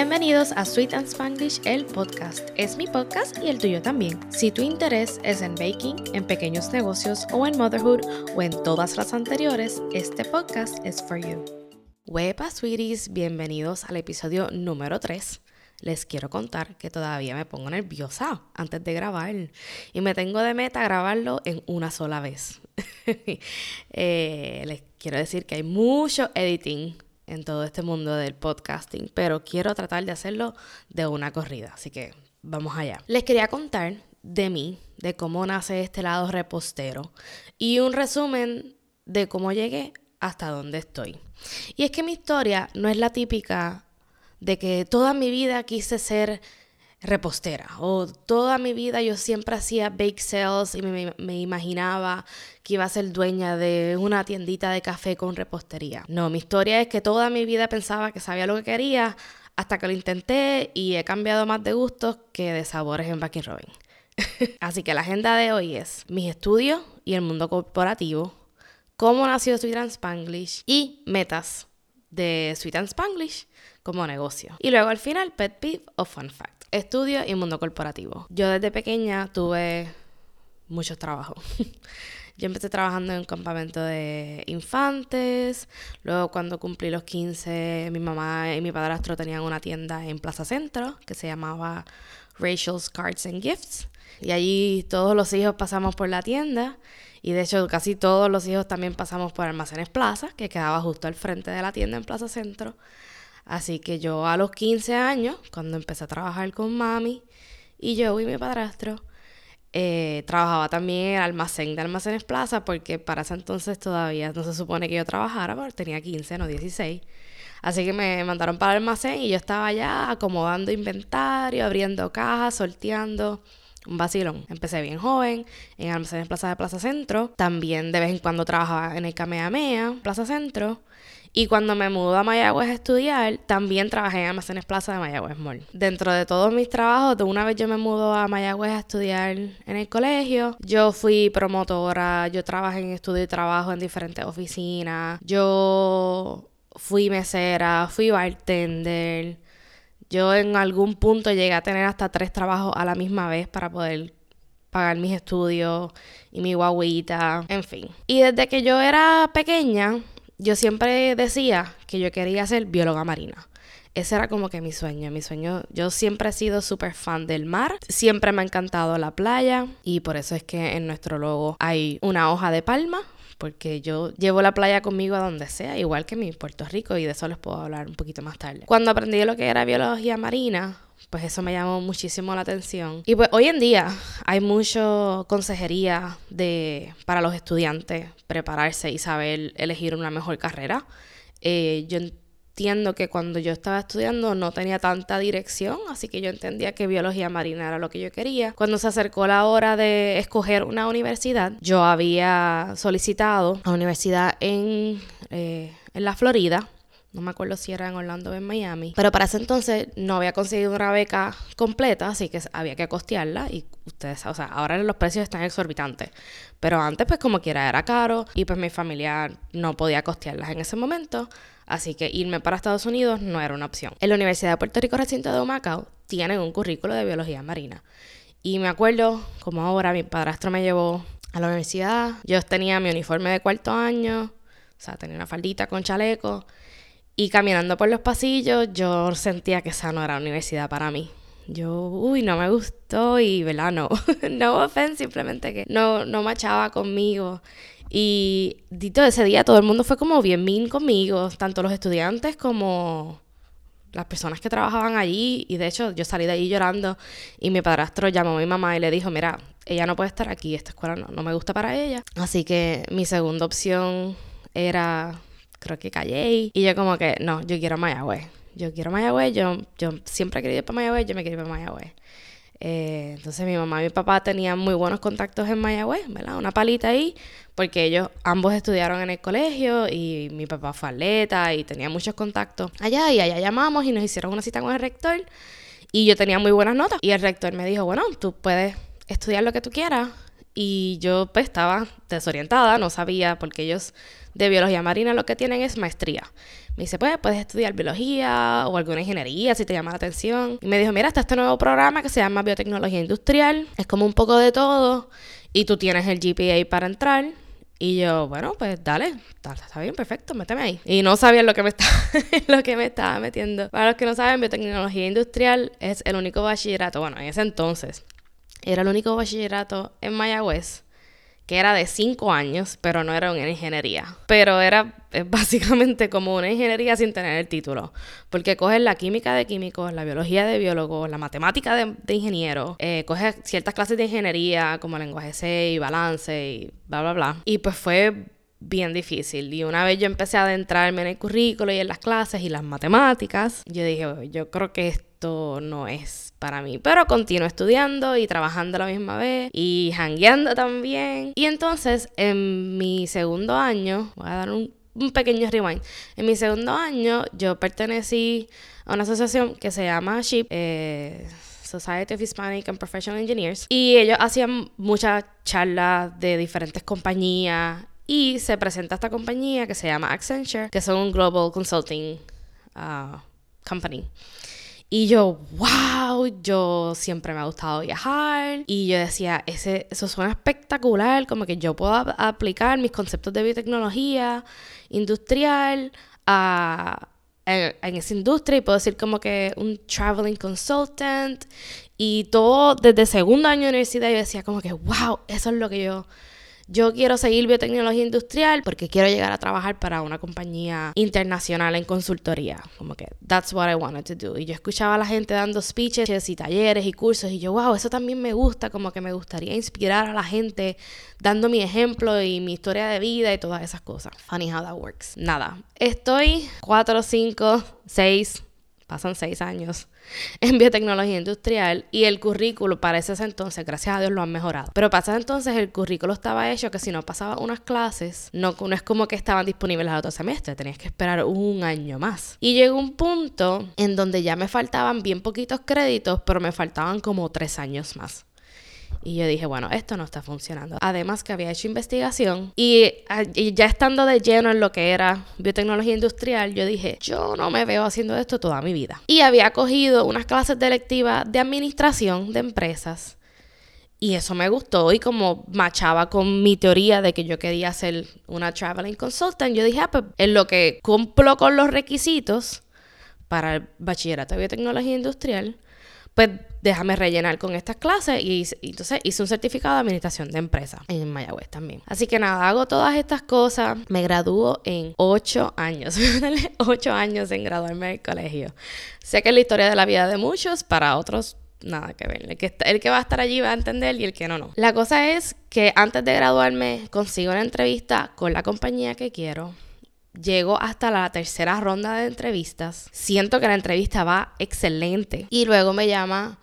Bienvenidos a Sweet and Spanglish, el podcast. Es mi podcast y el tuyo también. Si tu interés es en baking, en pequeños negocios o en motherhood o en todas las anteriores, este podcast es for you. Wepa, sweeties, bienvenidos al episodio número 3 les quiero contar que todavía me pongo nerviosa antes de grabar y me tengo de meta grabarlo en una sola vez. Eh, les quiero decir que hay mucho editing en todo este mundo del podcasting, pero quiero tratar de hacerlo de una corrida, así que vamos allá. Les quería contar de mí, de cómo nace este lado repostero y un resumen de cómo llegué hasta donde estoy. Y es que mi historia no es la típica de que toda mi vida quise ser repostera o toda mi vida yo siempre hacía bake sales y me, imaginaba que iba a ser dueña de una tiendita de café con repostería. No, mi historia es que toda mi vida pensaba que sabía lo que quería hasta que lo intenté y he cambiado más de gustos que de sabores en Baking Robin. Así que la agenda de hoy es mis estudios y el mundo corporativo, cómo nació Sweet Spanglish y metas de Sweet and Spanglish como negocio. Y luego al final, pet peeve o fun fact. Estudio y mundo corporativo. Yo desde pequeña tuve muchos trabajos. Yo empecé trabajando en un campamento de infantes. Luego, cuando cumplí los 15, mi mamá y mi padrastro tenían una tienda en Plaza Centro que se llamaba Rachel's Cards and Gifts. Y allí todos los hijos pasamos por la tienda. Y de hecho, casi todos los hijos también pasamos por Almacenes Plaza, que quedaba justo al frente de la tienda en Plaza Centro. Así que yo a los 15 años, cuando empecé a trabajar con mami y yo y mi padrastro, eh, trabajaba también en el almacén de Almacenes Plaza, porque para ese entonces todavía no se supone que yo trabajara, porque tenía 15, no 16. Así que me mandaron para el almacén y yo estaba allá acomodando inventario, abriendo cajas, sorteando. Un vacilón. Empecé bien joven en Almacenes Plaza de Plaza Centro. También de vez en cuando trabajaba en el Kamehameha, Plaza Centro. Y cuando me mudé a Mayagüez a estudiar, también trabajé en Almacenes Plaza de Mayagüez Mall. Dentro de todos mis trabajos, de una vez yo me mudo a Mayagüez a estudiar en el colegio, yo fui promotora, yo trabajé en estudio y trabajo en diferentes oficinas, yo fui mesera, fui bartender. Yo en algún punto llegué a tener hasta tres trabajos a la misma vez para poder pagar mis estudios y mi guaguita, en fin. Y desde que yo era pequeña, yo siempre decía que yo quería ser bióloga marina. Ese era como que mi sueño. Mi sueño, yo siempre he sido súper fan del mar. Siempre me ha encantado la playa. Y por eso es que en nuestro logo hay una hoja de palma. Porque yo llevo la playa conmigo a donde sea, igual que mi Puerto Rico, y de eso les puedo hablar un poquito más tarde. Cuando aprendí lo que era biología marina, pues eso me llamó muchísimo la atención. Y pues hoy en día hay mucho consejería de, para los estudiantes prepararse y saber elegir una mejor carrera. Eh, yo entiendo que cuando yo estaba estudiando no tenía tanta dirección, así que yo entendía que biología marina era lo que yo quería. Cuando se acercó la hora de escoger una universidad, yo había solicitado a universidad en, eh, en la Florida no me acuerdo si era en Orlando o en Miami. Pero para ese entonces no había conseguido una beca completa, así que había que costearla. Y ustedes, o sea, ahora los precios están exorbitantes. Pero antes, pues como quiera, era caro. Y pues mi familia no podía costearlas en ese momento. Así que irme para Estados Unidos no era una opción. En la Universidad de Puerto Rico Recinto de Humacao tienen un currículo de biología marina. Y me acuerdo, como ahora, mi padrastro me llevó a la universidad. Yo tenía mi uniforme de cuarto año. O sea, tenía una faldita con chaleco. Y caminando por los pasillos, yo sentía que esa no era universidad para mí. Yo, uy, no me gustó y, ¿verdad? No, no offense, simplemente que no, no machaba conmigo. Y dito ese día todo el mundo fue como bien mean conmigo, tanto los estudiantes como las personas que trabajaban allí. Y de hecho yo salí de allí llorando y mi padrastro llamó a mi mamá y le dijo, mira, ella no puede estar aquí, esta escuela no, no me gusta para ella. Así que mi segunda opción era creo que callé. Y yo como que, no, yo quiero Mayagüez. Yo quiero Mayagüez, yo, yo siempre he querido ir para Mayagüez, yo me quiero ir para Mayagüez. Eh, entonces mi mamá y mi papá tenían muy buenos contactos en Mayagüez, ¿verdad? Una palita ahí, porque ellos ambos estudiaron en el colegio y mi papá fue atleta y tenía muchos contactos allá y allá llamamos y nos hicieron una cita con el rector y yo tenía muy buenas notas y el rector me dijo, bueno, tú puedes estudiar lo que tú quieras y yo pues estaba desorientada, no sabía porque ellos de biología marina lo que tienen es maestría. Me dice, pues puedes estudiar biología o alguna ingeniería si te llama la atención. Y me dijo, mira, está este nuevo programa que se llama Biotecnología Industrial. Es como un poco de todo y tú tienes el GPA para entrar. Y yo, bueno, pues dale, está, bien, perfecto, méteme ahí. Y no sabía lo que me estaba, lo que me estaba metiendo. Para los que no saben, biotecnología industrial es el único bachillerato, bueno, en ese entonces, era el único bachillerato en Mayagüez que era de cinco años, pero no era una ingeniería. Pero era básicamente como una ingeniería sin tener el título, porque coges la química de químicos, la biología de biólogos, la matemática de, de ingeniero, eh, coges ciertas clases de ingeniería como lenguaje C y balance y bla, bla, bla. Y pues fue bien difícil. Y una vez yo empecé a adentrarme en el currículo y en las clases y las matemáticas, yo dije, yo creo que esto no es para mí. Pero continuo estudiando y trabajando a la misma vez y hangueando también. Y entonces, en mi segundo año, voy a dar un, pequeño rewind. En mi segundo año, yo pertenecí a una asociación que se llama SHIP. Eh, Society of Hispanic and Professional Engineers. Y ellos hacían muchas charlas de diferentes compañías y se presenta esta compañía que se llama Accenture, que son un global consulting uh, company. Y yo, wow, yo siempre me ha gustado viajar. Y yo decía, ese, eso suena espectacular, como que yo puedo aplicar mis conceptos de biotecnología industrial a, en, en, esa industria y puedo decir como que un traveling consultant. Y todo desde segundo año de universidad yo decía como que, wow, eso es lo que yo yo quiero seguir biotecnología industrial porque quiero llegar a trabajar para una compañía internacional en consultoría. Como que that's what I wanted to do. Y yo escuchaba a la gente dando speeches y talleres y cursos y yo, wow, eso también me gusta, como que me gustaría inspirar a la gente dando mi ejemplo y mi historia de vida y todas esas cosas. Funny how that works. Nada, estoy 4, 5, 6, pasan 6 años en biotecnología industrial y el currículo para ese entonces, gracias a Dios, lo han mejorado. Pero para entonces el currículo estaba hecho que si no pasaba unas clases, no, no es como que estaban disponibles al otro semestre, tenías que esperar un año más. Y llegó un punto en donde ya me faltaban bien poquitos créditos, pero me faltaban como tres años más. Y yo dije, bueno, esto no está funcionando. Además que había hecho investigación y, ya estando de lleno en lo que era biotecnología industrial, yo dije, yo no me veo haciendo esto toda mi vida. Y había cogido unas clases de de administración de empresas. Y eso me gustó y como machaba con mi teoría de que yo quería ser una traveling consultant, yo dije, ah, pues en lo que cumplo con los requisitos para el bachillerato de biotecnología industrial, pues déjame rellenar con estas clases y, entonces hice un certificado de administración de empresa en Mayagüez también. Así que nada, hago todas estas cosas, me gradúo en ocho años, ocho años en graduarme del colegio. Sé que es la historia de la vida de muchos, para otros nada que ver. El que, el que va a estar allí va a entender y el que no, no. La cosa es que antes de graduarme consigo una entrevista con la compañía que quiero Llego hasta la tercera ronda de entrevistas. Siento que la entrevista va excelente. Y luego me llama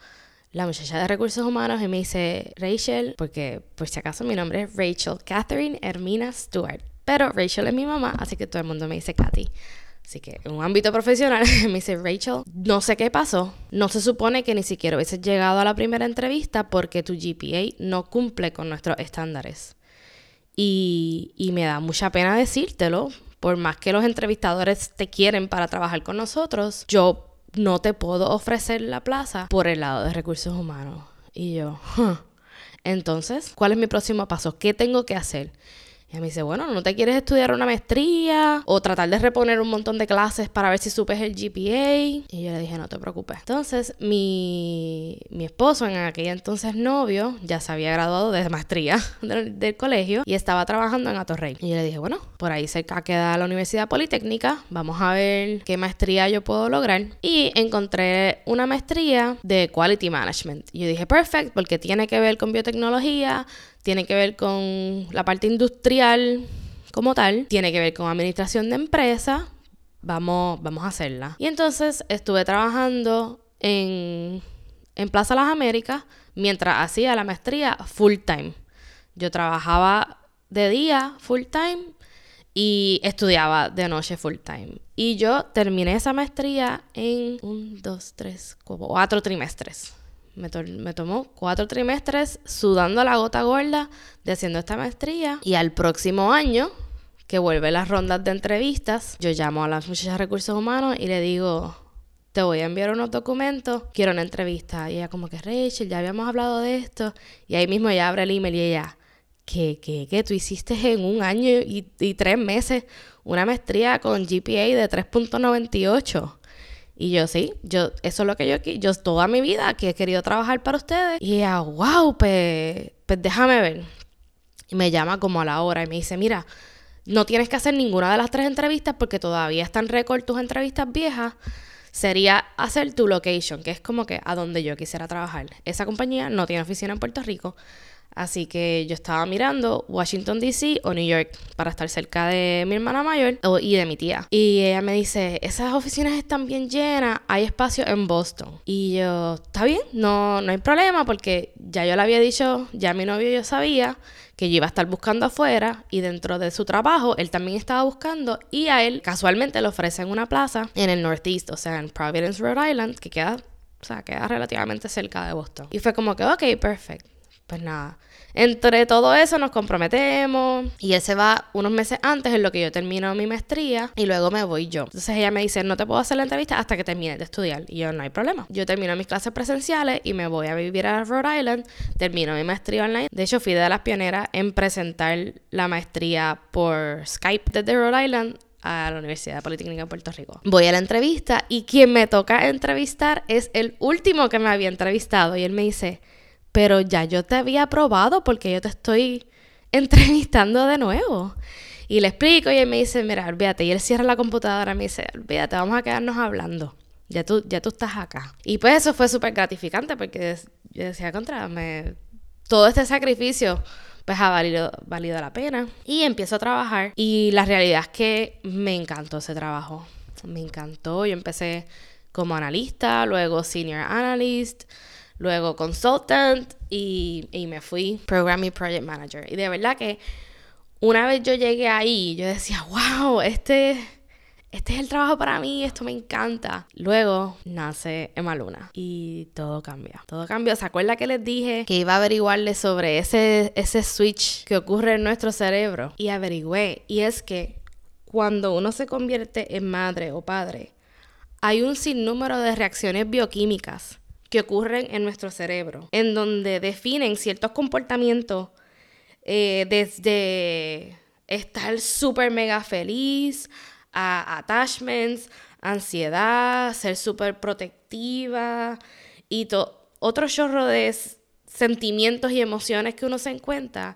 la muchacha de recursos humanos y me dice, Rachel, porque por si acaso mi nombre es Rachel Catherine Hermina Stewart. Pero Rachel es mi mamá, así que todo el mundo me dice Katy. Así que en un ámbito profesional me dice, Rachel, no sé qué pasó. No se supone que ni siquiera hubieses llegado a la primera entrevista porque tu GPA no cumple con nuestros estándares. Y, y me da mucha pena decírtelo, por más que los entrevistadores te quieren para trabajar con nosotros, yo no te puedo ofrecer la plaza por el lado de recursos humanos. Y yo, entonces, ¿cuál es mi próximo paso? ¿Qué tengo que hacer? Y me dice, bueno, ¿no te quieres estudiar una maestría? O tratar de reponer un montón de clases para ver si supes el GPA. Y yo le dije, no te preocupes. Entonces, mi, mi esposo, en aquel entonces novio, ya se había graduado de maestría del, del, colegio y estaba trabajando en Atorrey. Y yo le dije, bueno, por ahí cerca queda la Universidad Politécnica. Vamos a ver qué maestría yo puedo lograr. Y encontré una maestría de Quality Management. Y yo dije, perfect, porque tiene que ver con biotecnología tiene que ver con la parte industrial como tal, tiene que ver con administración de empresa, vamos, vamos a hacerla. Y entonces estuve trabajando en, en Plaza Las Américas mientras hacía la maestría full time. Yo trabajaba de día full time y estudiaba de noche full time. Y yo terminé esa maestría en un, dos, tres, cuatro trimestres. Me, tomó cuatro trimestres sudando la gota gorda de haciendo esta maestría y al próximo año que vuelve las rondas de entrevistas, yo llamo a las muchachas de recursos humanos y le digo, te voy a enviar unos documentos, quiero una entrevista. Y ella como que, Rachel, ya habíamos hablado de esto. Y ahí mismo ella abre el email y ella, ¿qué, qué, qué? Tú hiciste en un año y, tres meses una maestría con GPA de 3.98. Y yo, sí, yo, eso es lo que yo aquí, yo toda mi vida que he querido trabajar para ustedes. Y ella, wow, pues, pues déjame ver. Y me llama como a la hora y me dice, mira, no tienes que hacer ninguna de las tres entrevistas porque todavía están récord tus entrevistas viejas. Sería hacer tu location, que es como que a donde yo quisiera trabajar. Esa compañía no tiene oficina en Puerto Rico, Así que yo estaba mirando Washington, D.C. o New York para estar cerca de mi hermana mayor y de mi tía. Y ella me dice, esas oficinas están bien llenas, hay espacio en Boston. Y yo, está bien, no, no hay problema porque ya yo le había dicho, ya mi novio yo sabía que yo iba a estar buscando afuera y dentro de su trabajo él también estaba buscando y a él casualmente le ofrecen una plaza en el Northeast, o sea, en Providence, Rhode Island, que queda, o sea, queda relativamente cerca de Boston. Y fue como que, ok, perfecto. Pues nada, entre todo eso nos comprometemos y él se va unos meses antes en lo que yo termino mi maestría y luego me voy yo. Entonces ella me dice, no te puedo hacer la entrevista hasta que termine de estudiar. Y yo, no hay problema. Yo termino mis clases presenciales y me voy a vivir a Rhode Island, termino mi maestría online. De hecho, fui de las pioneras en presentar la maestría por Skype desde Rhode Island a la Universidad Politécnica de Puerto Rico. Voy a la entrevista y quien me toca entrevistar es el último que me había entrevistado y él me dice, pero ya yo te había probado porque yo te estoy entrevistando de nuevo. Y le explico y él me dice, mira, olvídate. Y él cierra la computadora y me dice, olvídate, vamos a quedarnos hablando. Ya tú, ya tú estás acá. Y pues eso fue súper gratificante porque yo decía, contra, me... todo este sacrificio pues ha valido, valido la pena. Y empiezo a trabajar y la realidad es que me encantó ese trabajo. Me encantó. Yo empecé como analista, luego senior analyst luego consultant y, me fui programming project manager. Y de verdad que una vez yo llegué ahí, yo decía, wow, este, este es el trabajo para mí, esto me encanta. Luego nace Emma Luna y todo cambia. Todo cambia. ¿Se acuerda que les dije que iba a averiguarle sobre ese, ese switch que ocurre en nuestro cerebro? Y averigüé. Y es que cuando uno se convierte en madre o padre, hay un sinnúmero de reacciones bioquímicas que ocurren en nuestro cerebro, en donde definen ciertos comportamientos eh, desde estar súper mega feliz, a attachments, ansiedad, ser súper protectiva y otro chorro de sentimientos y emociones que uno se encuentra,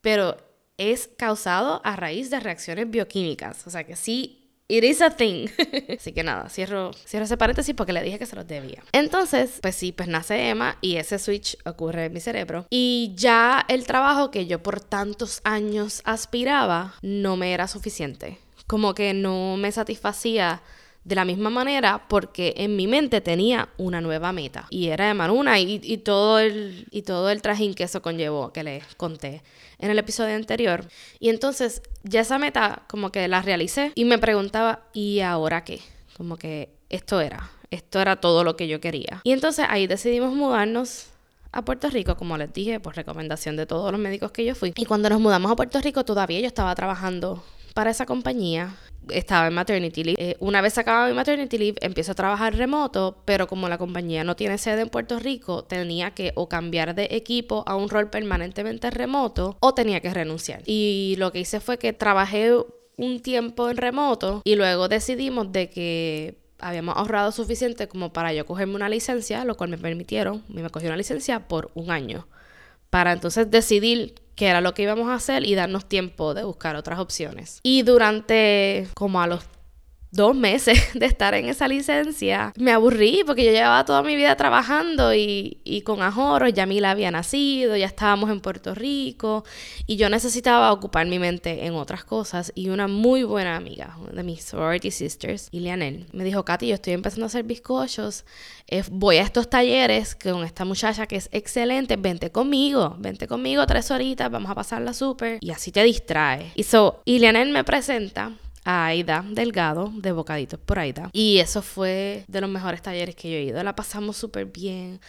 pero es causado a raíz de reacciones bioquímicas. O sea que sí It is a thing. Así que nada, cierro, cierro ese paréntesis porque le dije que se los debía. Entonces, pues sí, pues nace Emma y ese switch ocurre en mi cerebro. Y ya el trabajo que yo por tantos años aspiraba no me era suficiente. Como que no me satisfacía de la misma manera porque en mi mente tenía una nueva meta y era de Manuna y, y, todo el y todo el trajín que eso conllevó que les conté en el episodio anterior y entonces ya esa meta como que la realicé y me preguntaba ¿y ahora qué? como que esto era esto era todo lo que yo quería y entonces ahí decidimos mudarnos a Puerto Rico, como les dije, por recomendación de todos los médicos que yo fui. Y cuando nos mudamos a Puerto Rico, todavía yo estaba trabajando para esa compañía estaba en maternity leave. Eh, una vez acababa mi maternity leave, empiezo a trabajar remoto, pero como la compañía no tiene sede en Puerto Rico, tenía que o cambiar de equipo a un rol permanentemente remoto o tenía que renunciar. Y lo que hice fue que trabajé un tiempo en remoto y luego decidimos de que habíamos ahorrado suficiente como para yo cogerme una licencia, lo cual me permitieron, me cogí una licencia por un año, para entonces decidir que era lo que íbamos a hacer y darnos tiempo de buscar otras opciones. Y durante como a los dos meses de estar en esa licencia, me aburrí porque yo llevaba toda mi vida trabajando y, y con Ajoro, ya Mila había nacido, ya estábamos en Puerto Rico y yo necesitaba ocupar mi mente en otras cosas y una muy buena amiga de mis sorority sisters, Ilianel, me dijo, Katy, yo estoy empezando a hacer bizcochos, eh, voy a estos talleres con esta muchacha que es excelente, vente conmigo, vente conmigo tres horitas, vamos a pasarla súper y así te distrae. Y so, Ilianel me presenta a Aida Delgado de Bocaditos por Aida. Y eso fue de los mejores talleres que yo he ido. La pasamos súper bien.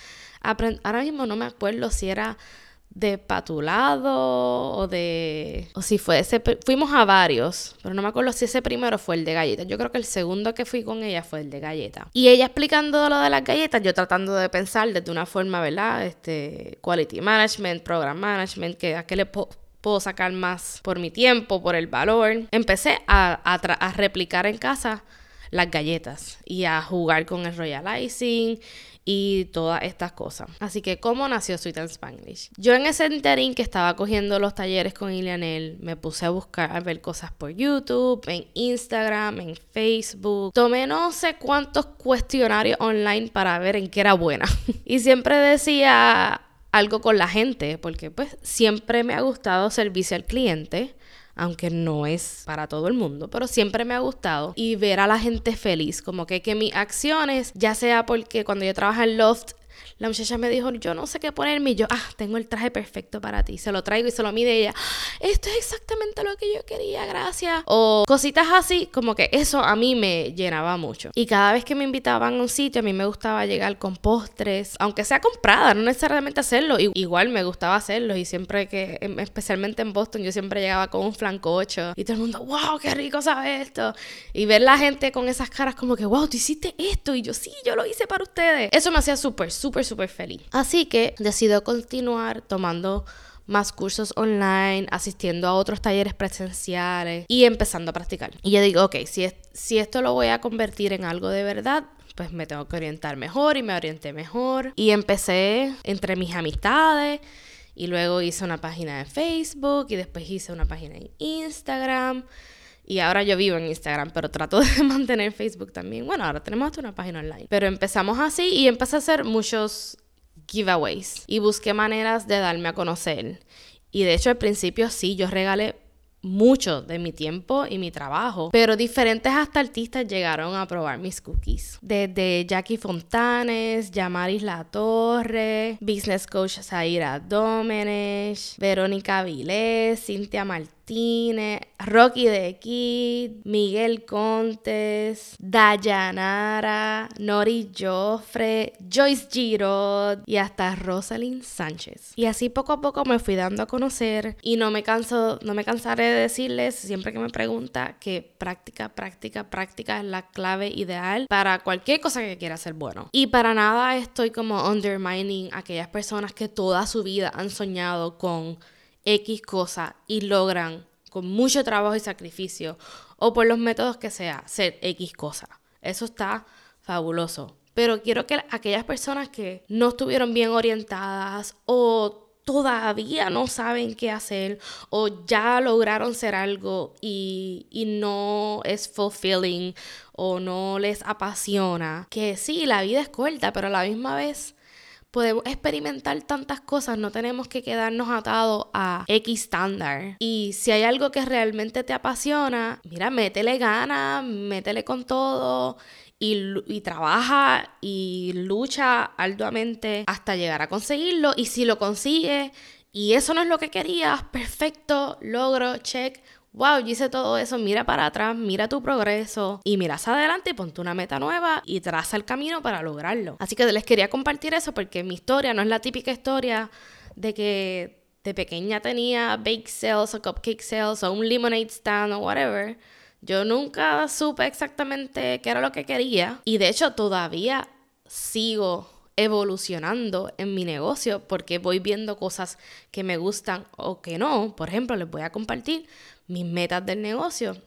Ahora mismo no me acuerdo si era de patulado o de... O si fue ese... Fuimos a varios, pero no me acuerdo si ese primero fue el de galletas. Yo creo que el segundo que fui con ella fue el de galletas. Y ella explicando lo de las galletas, yo tratando de pensar desde una forma, ¿verdad? Este, quality management, program management, que a qué le puedo sacar más por mi tiempo, por el valor. Empecé a, a replicar en casa las galletas y a jugar con el royal icing y todas estas cosas. Así que, ¿cómo nació Sweet and Spanglish? Yo en ese interín que estaba cogiendo los talleres con Ilianel, me puse a buscar, a ver cosas por YouTube, en Instagram, en Facebook. Tomé no sé cuántos cuestionarios online para ver en qué era buena. y siempre decía algo con la gente, porque pues siempre me ha gustado servicio al cliente aunque no es para todo el mundo, pero siempre me ha gustado y ver a la gente feliz, como que, que mis acciones, ya sea porque cuando yo trabajo en Loft la muchacha me dijo, yo no sé qué ponerme. Y yo, ah, tengo el traje perfecto para ti. Se lo traigo y se lo mide ella. Esto es exactamente lo que yo quería, gracias. O cositas así, como que eso a mí me llenaba mucho. Y cada vez que me invitaban a un sitio, a mí me gustaba llegar con postres, aunque sea comprada, no necesariamente hacerlo. Igual me gustaba hacerlo. Y siempre que, em, especialmente en Boston, yo siempre llegaba con un flancocho. Y todo el mundo, wow, qué rico sabe esto. Y ver la gente con esas caras como que, wow, tú hiciste esto. Y yo, sí, yo lo hice para ustedes. Eso me hacía súper, súper súper feliz. Así que decido continuar tomando más cursos online, asistiendo a otros talleres presenciales y empezando a practicar. Y yo digo, ok, si, si esto lo voy a convertir en algo de verdad, pues me tengo que orientar mejor y me orienté mejor. Y empecé entre mis amistades y luego hice una página de Facebook y después hice una página en Instagram. Y ahora yo vivo en Instagram, pero trato de mantener Facebook también. Bueno, ahora tenemos hasta una página online. Pero empezamos así y empecé a hacer muchos giveaways. Y busqué maneras de darme a conocer. Y de hecho al principio sí, yo regalé mucho de mi tiempo y mi trabajo, pero diferentes hasta artistas llegaron a probar mis cookies. Desde Jackie Fontanes, Yamaris La Torre, Business Coach Zaira Domenech, Verónica Vilés, Cintia Martínez, Rocky de Kid, Miguel Contes, Dayanara, Nori Joffre, Joyce Giraud y hasta Rosalind Sánchez. Y así poco a poco me fui dando a conocer y no me canso, no me cansaré de decirles siempre que me pregunta que práctica, práctica, práctica es la clave ideal para cualquier cosa que quiera ser bueno. Y para nada estoy como undermining aquellas personas que toda su vida han soñado con X cosa y logran con mucho trabajo y sacrificio o por los métodos que sea ser X cosa. Eso está fabuloso. Pero quiero que aquellas personas que no estuvieron bien orientadas o todavía no saben qué hacer o ya lograron ser algo y, y, no es fulfilling o no les apasiona, que sí, la vida es corta, pero a la misma vez podemos experimentar tantas cosas, no tenemos que quedarnos atados a X estándar. Y si hay algo que realmente te apasiona, mira, métele ganas, métele con todo y, trabaja y lucha arduamente hasta llegar a conseguirlo. Y si lo consigue y eso no es lo que querías, perfecto, logro, check wow, yo hice todo eso, mira para atrás, mira tu progreso y miras adelante y ponte una meta nueva y traza el camino para lograrlo. Así que les quería compartir eso porque mi historia no es la típica historia de que de pequeña tenía bake sales o cupcake sales o un lemonade stand o whatever. Yo nunca supe exactamente qué era lo que quería y de hecho todavía sigo evolucionando en mi negocio porque voy viendo cosas que me gustan o que no. Por ejemplo, les voy a compartir mis metas del negocio.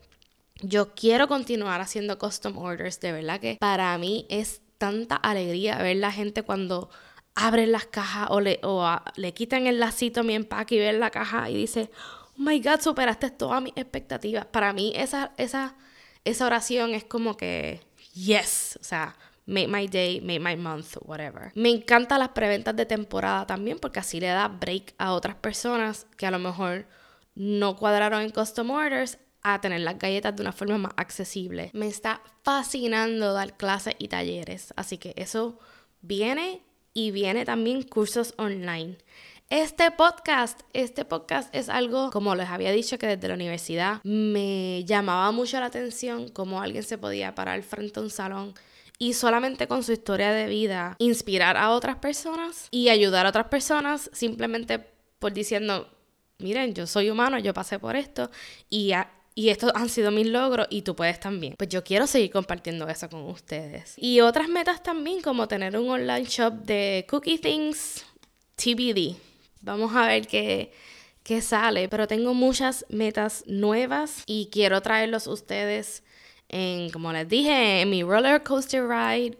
Yo quiero continuar haciendo custom orders, de verdad que para mí es tanta alegría ver la gente cuando abren las cajas o le, o le quitan el lacito a mi empaque y ven la caja y dice, oh my god, superaste todas mis expectativas. Para mí esa, esa, esa oración es como que, yes, o sea, make my day, make my month, whatever. Me encantan las preventas de temporada también porque así le da break a otras personas que a lo mejor no cuadraron en custom orders a tener las galletas de una forma más accesible. Me está fascinando dar clases y talleres, así que eso viene y viene también cursos online. Este podcast, este podcast es algo, como les había dicho, que desde la universidad me llamaba mucho la atención cómo alguien se podía parar frente a un salón y solamente con su historia de vida inspirar a otras personas y ayudar a otras personas simplemente por diciendo, miren, yo soy humano, yo pasé por esto y, y estos han sido mis logros y tú puedes también. Pues yo quiero seguir compartiendo eso con ustedes. Y otras metas también, como tener un online shop de cookie things TBD. Vamos a ver qué, qué sale, pero tengo muchas metas nuevas y quiero traerlos ustedes en, como les dije, en mi roller coaster ride.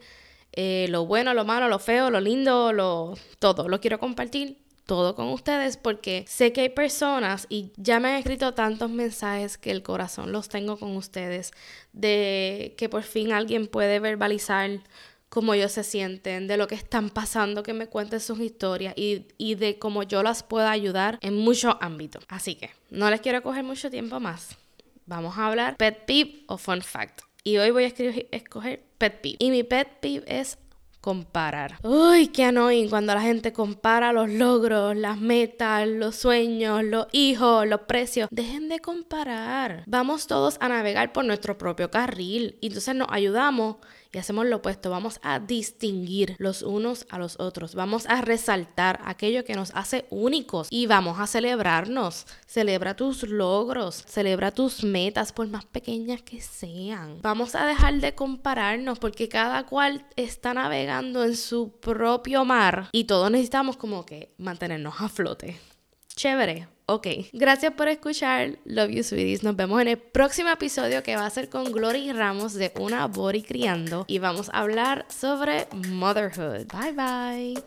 Eh, lo bueno, lo malo, lo feo, lo lindo, lo todo. Lo quiero compartir todo con ustedes porque sé que hay personas y ya me han escrito tantos mensajes que el corazón los tengo con ustedes de que por fin alguien puede verbalizar cómo ellos se sienten, de lo que están pasando, que me cuenten sus historias y, y de cómo yo las puedo ayudar en muchos ámbitos. Así que no les quiero coger mucho tiempo más. Vamos a hablar pet peeve o fun fact. Y hoy voy a escoger pet peeve. Y mi pet peeve es comparar. Uy, qué annoying cuando la gente compara los logros, las metas, los sueños, los hijos, los precios. Dejen de comparar. Vamos todos a navegar por nuestro propio carril y entonces nos ayudamos y hacemos lo opuesto. Vamos a distinguir los unos a los otros. Vamos a resaltar aquello que nos hace únicos y vamos a celebrarnos. Celebra tus logros, celebra tus metas, por más pequeñas que sean. Vamos a dejar de compararnos porque cada cual está navegando en su propio mar y todos necesitamos como que mantenernos a flote. Chévere. Ok, gracias por escuchar. Love you, sweeties. Nos vemos en el próximo episodio que va a ser con Glory Ramos de Una Body Criando y vamos a hablar sobre motherhood. Bye bye.